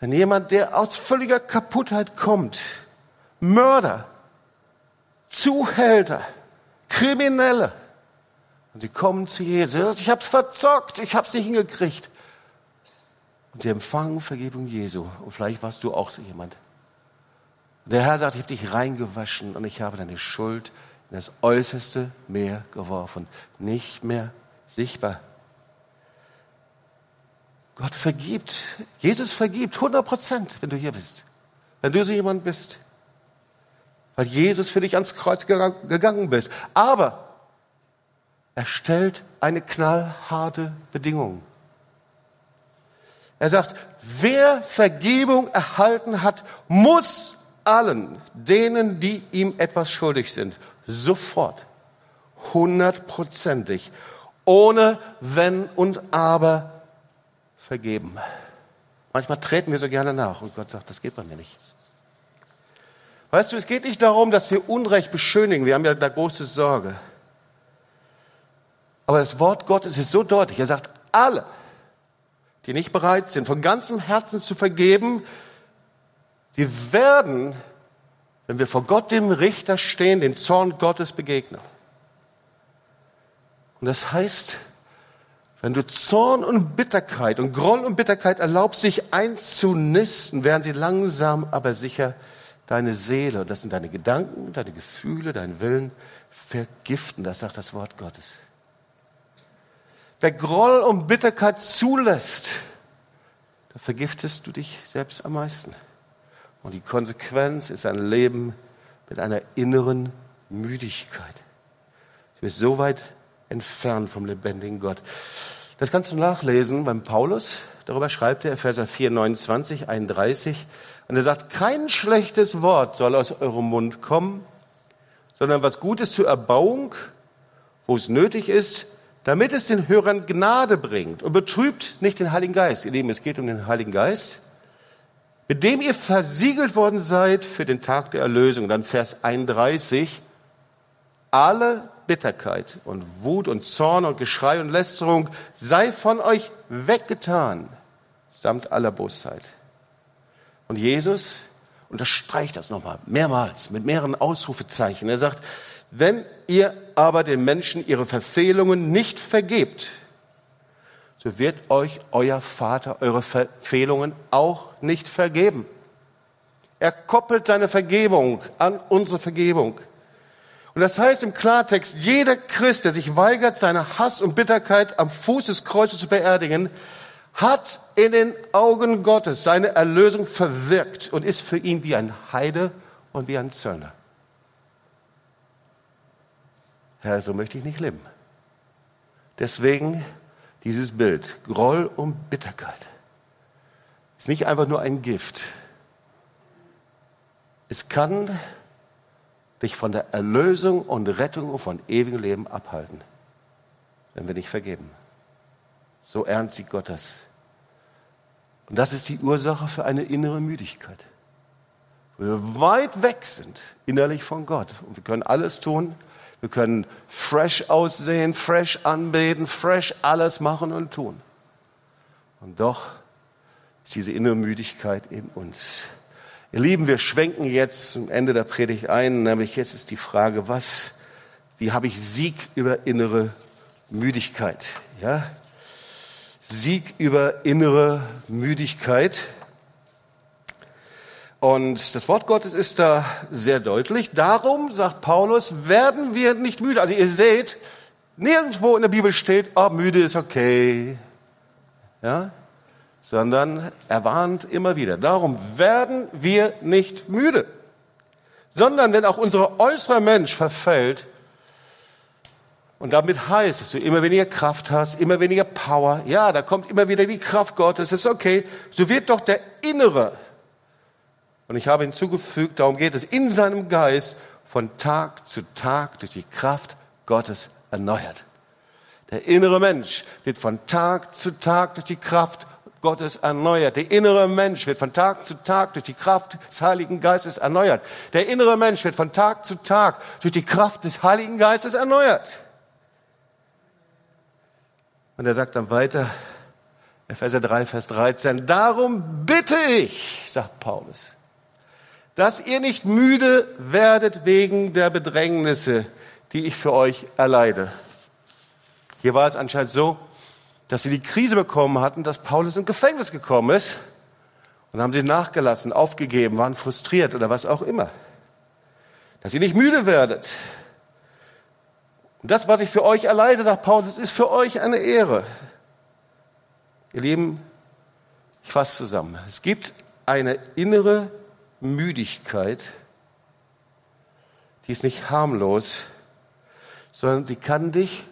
[SPEAKER 1] wenn jemand, der aus völliger Kaputtheit kommt, Mörder, Zuhälter, Kriminelle, und sie kommen zu Jesus, ich hab's verzockt, ich hab's nicht hingekriegt. Und sie empfangen Vergebung Jesu. Und vielleicht warst du auch so jemand. Und der Herr sagt, ich habe dich reingewaschen und ich habe deine Schuld in das äußerste Meer geworfen. Nicht mehr sichtbar. Gott vergibt. Jesus vergibt 100 Prozent, wenn du hier bist. Wenn du so jemand bist. Weil Jesus für dich ans Kreuz gegangen bist. Aber er stellt eine knallharte Bedingung. Er sagt, wer Vergebung erhalten hat, muss allen denen, die ihm etwas schuldig sind, sofort, hundertprozentig, ohne Wenn und Aber vergeben. Manchmal treten wir so gerne nach und Gott sagt, das geht bei mir nicht. Weißt du, es geht nicht darum, dass wir Unrecht beschönigen. Wir haben ja da große Sorge. Aber das Wort Gottes ist so deutlich. Er sagt, alle, die nicht bereit sind, von ganzem Herzen zu vergeben, sie werden, wenn wir vor Gott dem Richter stehen, den Zorn Gottes begegnen. Und das heißt, wenn du Zorn und Bitterkeit und Groll und Bitterkeit erlaubst, sich einzunisten, werden sie langsam aber sicher deine Seele, und das sind deine Gedanken, deine Gefühle, dein Willen, vergiften. Das sagt das Wort Gottes. Wer Groll und Bitterkeit zulässt, da vergiftest du dich selbst am meisten. Und die Konsequenz ist ein Leben mit einer inneren Müdigkeit. Du bist so weit entfernt vom lebendigen Gott. Das kannst du nachlesen beim Paulus. Darüber schreibt er, Epheser 4, 29, 31. Und er sagt, kein schlechtes Wort soll aus eurem Mund kommen, sondern was Gutes zur Erbauung, wo es nötig ist, damit es den Hörern Gnade bringt und betrübt nicht den Heiligen Geist. Ihr Lieben, es geht um den Heiligen Geist, mit dem ihr versiegelt worden seid für den Tag der Erlösung. Dann Vers 31, alle Bitterkeit und Wut und Zorn und Geschrei und Lästerung sei von euch weggetan, samt aller Bosheit. Und Jesus unterstreicht das nochmal mehrmals mit mehreren Ausrufezeichen. Er sagt, wenn ihr aber den Menschen ihre Verfehlungen nicht vergebt, so wird euch euer Vater eure Verfehlungen auch nicht vergeben. Er koppelt seine Vergebung an unsere Vergebung. Und das heißt im Klartext, jeder Christ, der sich weigert, seine Hass und Bitterkeit am Fuß des Kreuzes zu beerdigen, hat in den Augen Gottes seine Erlösung verwirkt und ist für ihn wie ein Heide und wie ein Zöllner. Herr, so möchte ich nicht leben. Deswegen dieses Bild, Groll und Bitterkeit, ist nicht einfach nur ein Gift. Es kann dich von der Erlösung und Rettung und von ewigem Leben abhalten, wenn wir nicht vergeben. So ernst sieht Gott das. Und das ist die Ursache für eine innere Müdigkeit. Wir weit weg sind innerlich von Gott. Und wir können alles tun. Wir können fresh aussehen, fresh anbeten, fresh alles machen und tun. Und doch ist diese innere Müdigkeit in uns. Ihr Lieben, wir schwenken jetzt zum Ende der Predigt ein, nämlich jetzt ist die Frage, was, wie habe ich Sieg über innere Müdigkeit? Ja? Sieg über innere Müdigkeit. Und das Wort Gottes ist da sehr deutlich. Darum, sagt Paulus, werden wir nicht müde. Also ihr seht, nirgendwo in der Bibel steht, oh, müde ist okay. Ja? Sondern er warnt immer wieder. Darum werden wir nicht müde, sondern wenn auch unser äußerer Mensch verfällt, und damit heißt dass du immer weniger Kraft hast, immer weniger Power. Ja, da kommt immer wieder die Kraft Gottes. Ist okay. So wird doch der innere, und ich habe hinzugefügt, darum geht es, in seinem Geist von Tag zu Tag durch die Kraft Gottes erneuert. Der innere Mensch wird von Tag zu Tag durch die Kraft Gottes erneuert. Der innere Mensch wird von Tag zu Tag durch die Kraft des Heiligen Geistes erneuert. Der innere Mensch wird von Tag zu Tag durch die Kraft des Heiligen Geistes erneuert. Und er sagt dann weiter, Epheser 3, Vers 13, darum bitte ich, sagt Paulus, dass ihr nicht müde werdet wegen der Bedrängnisse, die ich für euch erleide. Hier war es anscheinend so, dass sie die Krise bekommen hatten, dass Paulus im Gefängnis gekommen ist. Und haben sie nachgelassen, aufgegeben, waren frustriert oder was auch immer. Dass ihr nicht müde werdet. Und das, was ich für euch erleide, sagt Paulus, ist für euch eine Ehre. Ihr Lieben, ich fasse zusammen. Es gibt eine innere Müdigkeit, die ist nicht harmlos, sondern sie kann dich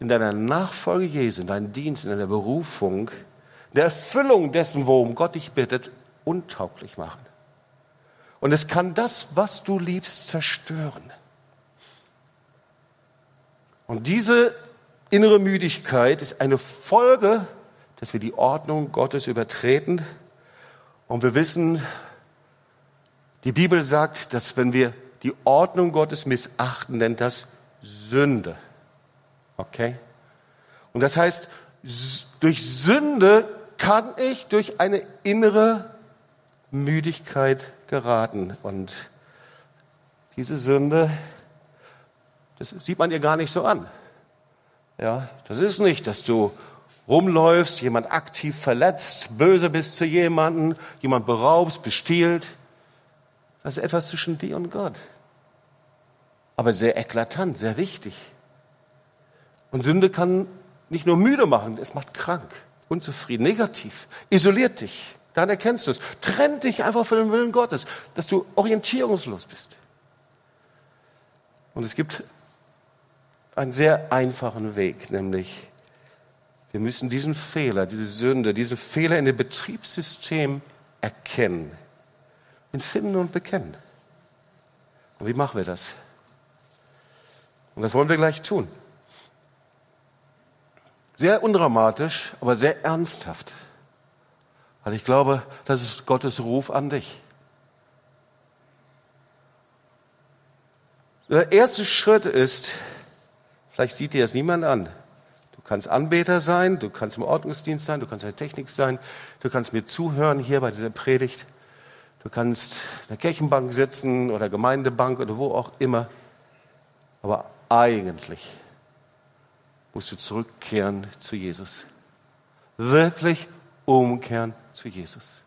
[SPEAKER 1] in deiner Nachfolge Jesu, in deinem Dienst, in deiner Berufung der Erfüllung dessen, worum Gott dich bittet, untauglich machen. Und es kann das, was du liebst, zerstören. Und diese innere Müdigkeit ist eine Folge, dass wir die Ordnung Gottes übertreten. Und wir wissen, die Bibel sagt, dass wenn wir die Ordnung Gottes missachten, nennt das Sünde. Okay? Und das heißt, durch Sünde kann ich durch eine innere Müdigkeit geraten. Und diese Sünde, das sieht man ihr gar nicht so an. Ja, das ist nicht, dass du rumläufst, jemand aktiv verletzt, böse bist zu jemandem, jemand beraubst, bestiehlt. Das ist etwas zwischen dir und Gott. Aber sehr eklatant, sehr wichtig. Und Sünde kann nicht nur müde machen, es macht krank, unzufrieden, negativ, isoliert dich. Dann erkennst du es. Trennt dich einfach von dem Willen Gottes, dass du orientierungslos bist. Und es gibt einen sehr einfachen Weg, nämlich wir müssen diesen Fehler, diese Sünde, diesen Fehler in dem Betriebssystem erkennen, ihn finden und bekennen. Und wie machen wir das? Und das wollen wir gleich tun. Sehr undramatisch, aber sehr ernsthaft. Weil ich glaube, das ist Gottes Ruf an dich. Der erste Schritt ist, vielleicht sieht dir das niemand an. Du kannst Anbeter sein, du kannst im Ordnungsdienst sein, du kannst in der Technik sein, du kannst mir zuhören hier bei dieser Predigt. Du kannst in der Kirchenbank sitzen oder Gemeindebank oder wo auch immer. Aber eigentlich musst du zurückkehren zu Jesus. Wirklich umkehren zu Jesus.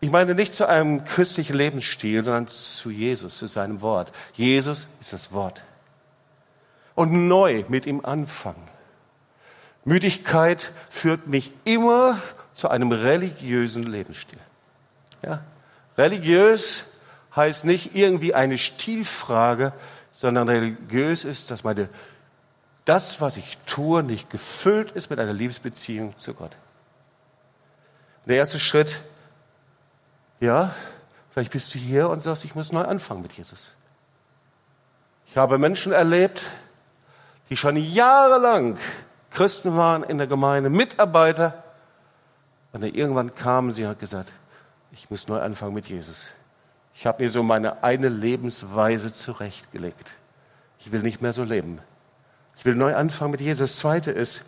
[SPEAKER 1] Ich meine nicht zu einem christlichen Lebensstil, sondern zu Jesus, zu seinem Wort. Jesus ist das Wort. Und neu mit ihm anfangen. Müdigkeit führt mich immer zu einem religiösen Lebensstil. Ja? Religiös heißt nicht irgendwie eine Stilfrage, sondern religiös ist, dass meine das, was ich tue, nicht gefüllt ist mit einer Liebesbeziehung zu Gott. Der erste Schritt, ja, vielleicht bist du hier und sagst, ich muss neu anfangen mit Jesus. Ich habe Menschen erlebt, die schon jahrelang Christen waren in der Gemeinde, Mitarbeiter, und dann irgendwann kamen sie und haben gesagt, ich muss neu anfangen mit Jesus. Ich habe mir so meine eine Lebensweise zurechtgelegt. Ich will nicht mehr so leben. Ich will neu anfangen mit Jesus. Das Zweite ist,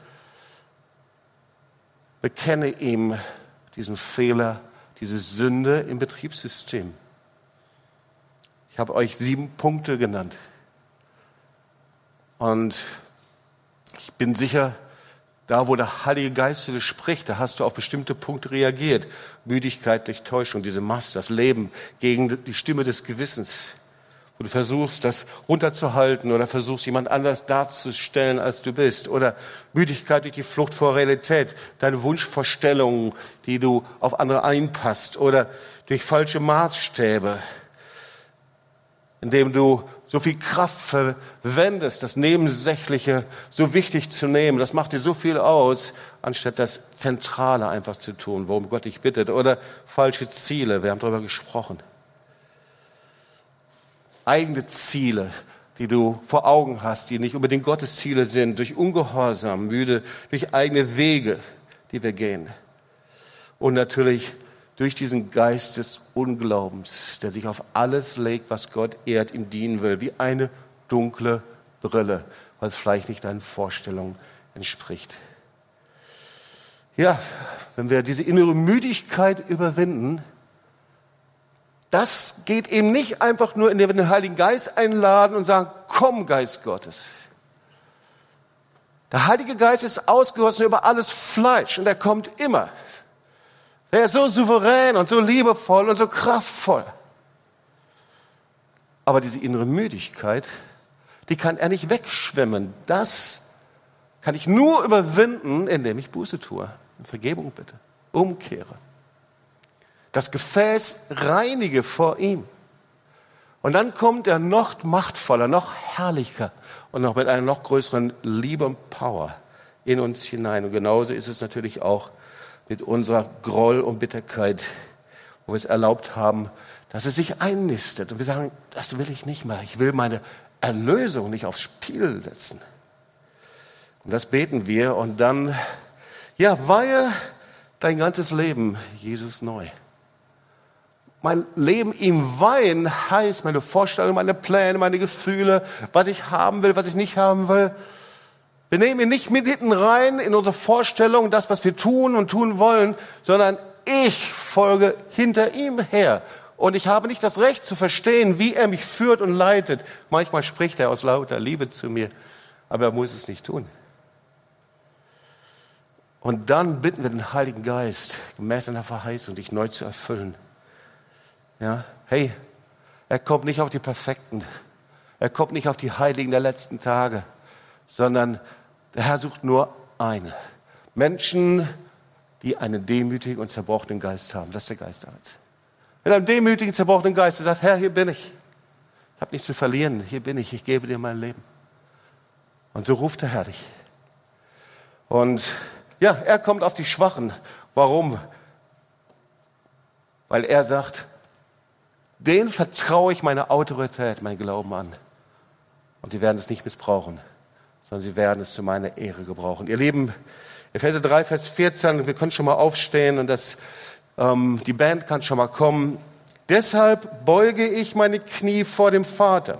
[SPEAKER 1] bekenne ihm diesen Fehler, diese Sünde im Betriebssystem. Ich habe euch sieben Punkte genannt. Und ich bin sicher, da wo der Heilige Geist zu dir spricht, da hast du auf bestimmte Punkte reagiert. Müdigkeit durch Täuschung, diese Masse, das Leben gegen die Stimme des Gewissens du versuchst, das runterzuhalten oder versuchst, jemand anders darzustellen, als du bist. Oder Müdigkeit durch die Flucht vor Realität, deine Wunschvorstellungen, die du auf andere einpasst. Oder durch falsche Maßstäbe, indem du so viel Kraft verwendest, das Nebensächliche so wichtig zu nehmen. Das macht dir so viel aus, anstatt das Zentrale einfach zu tun, worum Gott dich bittet. Oder falsche Ziele, wir haben darüber gesprochen eigene Ziele, die du vor Augen hast, die nicht unbedingt Gottes Ziele sind, durch Ungehorsam, müde, durch eigene Wege, die wir gehen. Und natürlich durch diesen Geist des Unglaubens, der sich auf alles legt, was Gott ehrt, ihm dienen will, wie eine dunkle Brille, weil es vielleicht nicht deinen Vorstellungen entspricht. Ja, wenn wir diese innere Müdigkeit überwinden, das geht eben nicht einfach nur, indem wir den Heiligen Geist einladen und sagen, komm Geist Gottes. Der Heilige Geist ist ausgegossen über alles Fleisch und er kommt immer. Er ist so souverän und so liebevoll und so kraftvoll. Aber diese innere Müdigkeit, die kann er nicht wegschwemmen. Das kann ich nur überwinden, indem ich Buße tue Vergebung bitte, umkehre das Gefäß reinige vor ihm. Und dann kommt er noch machtvoller, noch herrlicher und noch mit einer noch größeren Liebe und Power in uns hinein. Und genauso ist es natürlich auch mit unserer Groll und Bitterkeit, wo wir es erlaubt haben, dass es sich einnistet. Und wir sagen, das will ich nicht mehr. Ich will meine Erlösung nicht aufs Spiel setzen. Und das beten wir und dann, ja, weihe dein ganzes Leben Jesus neu. Mein Leben ihm weihen heißt meine Vorstellungen, meine Pläne, meine Gefühle, was ich haben will, was ich nicht haben will. Wir nehmen ihn nicht mit hinten rein in unsere Vorstellung, das, was wir tun und tun wollen, sondern ich folge hinter ihm her. Und ich habe nicht das Recht zu verstehen, wie er mich führt und leitet. Manchmal spricht er aus lauter Liebe zu mir, aber er muss es nicht tun. Und dann bitten wir den Heiligen Geist, gemäß seiner Verheißung, dich neu zu erfüllen. Ja, hey, er kommt nicht auf die Perfekten. Er kommt nicht auf die Heiligen der letzten Tage, sondern der Herr sucht nur eine. Menschen, die einen demütigen und zerbrochenen Geist haben. Das ist der Geist Gottes. Mit einem demütigen, zerbrochenen Geist, der sagt, Herr, hier bin ich. Ich habe nichts zu verlieren. Hier bin ich. Ich gebe dir mein Leben. Und so ruft der Herr dich. Und ja, er kommt auf die Schwachen. Warum? Weil er sagt, den vertraue ich meine Autorität, mein Glauben an. Und sie werden es nicht missbrauchen, sondern sie werden es zu meiner Ehre gebrauchen. Ihr Lieben, Epheser 3, Vers 14, wir können schon mal aufstehen und das, ähm, die Band kann schon mal kommen. Deshalb beuge ich meine Knie vor dem Vater.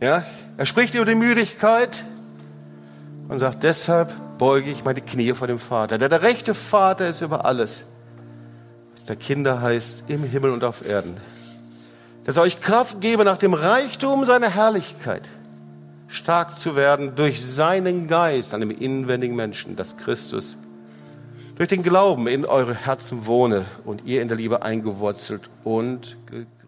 [SPEAKER 1] Ja, er spricht über die Müdigkeit, und sagt, deshalb beuge ich meine Knie vor dem Vater. Der, der rechte Vater ist über alles, der Kinder heißt, im Himmel und auf Erden. Dass er euch Kraft gebe, nach dem Reichtum seiner Herrlichkeit stark zu werden durch seinen Geist an dem inwendigen Menschen, dass Christus durch den Glauben in eure Herzen wohne und ihr in der Liebe eingewurzelt und gegründet